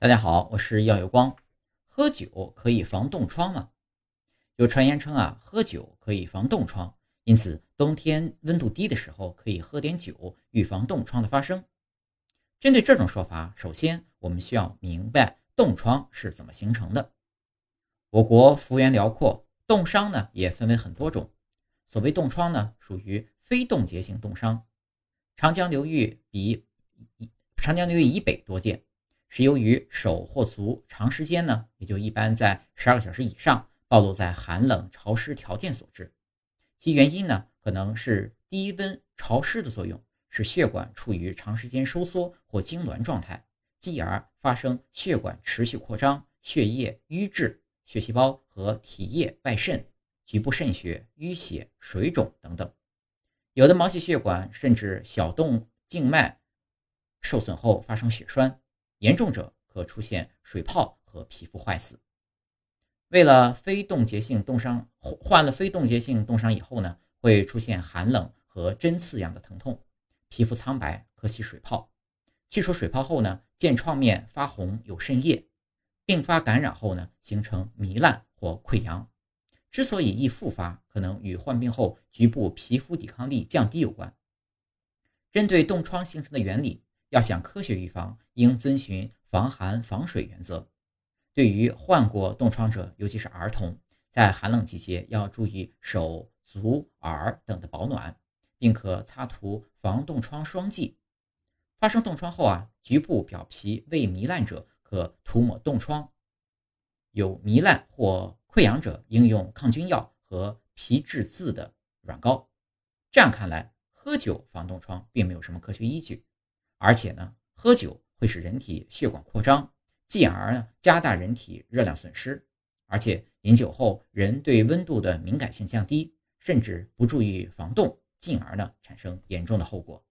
大家好，我是耀有光。喝酒可以防冻疮吗？有传言称啊，喝酒可以防冻疮，因此冬天温度低的时候可以喝点酒，预防冻疮的发生。针对这种说法，首先我们需要明白冻疮是怎么形成的。我国幅员辽阔，冻伤呢也分为很多种。所谓冻疮呢，属于非冻结性冻伤，长江流域比长江流域以北多见。是由于手或足长时间呢，也就一般在十二个小时以上，暴露在寒冷潮湿条件所致。其原因呢，可能是低温潮湿的作用，使血管处于长时间收缩或痉挛状态，继而发生血管持续扩张、血液瘀滞、血细胞和体液外渗、局部渗血、淤血、水肿等等。有的毛细血管甚至小动静脉受损后发生血栓。严重者可出现水泡和皮肤坏死。为了非冻结性冻伤，患了非冻结性冻伤以后呢，会出现寒冷和针刺样的疼痛，皮肤苍白，可起水泡。去除水泡后呢，见创面发红有渗液，并发感染后呢，形成糜烂或溃疡。之所以易复发，可能与患病后局部皮肤抵抗力降低有关。针对冻疮形成的原理。要想科学预防，应遵循防寒防水原则。对于患过冻疮者，尤其是儿童，在寒冷季节要注意手足耳等的保暖，并可擦涂防冻疮霜剂。发生冻疮后啊，局部表皮未糜烂者，可涂抹冻疮；有糜烂或溃疡者，应用抗菌药和皮质渍的软膏。这样看来，喝酒防冻疮并没有什么科学依据。而且呢，喝酒会使人体血管扩张，进而呢加大人体热量损失。而且饮酒后，人对温度的敏感性降低，甚至不注意防冻，进而呢产生严重的后果。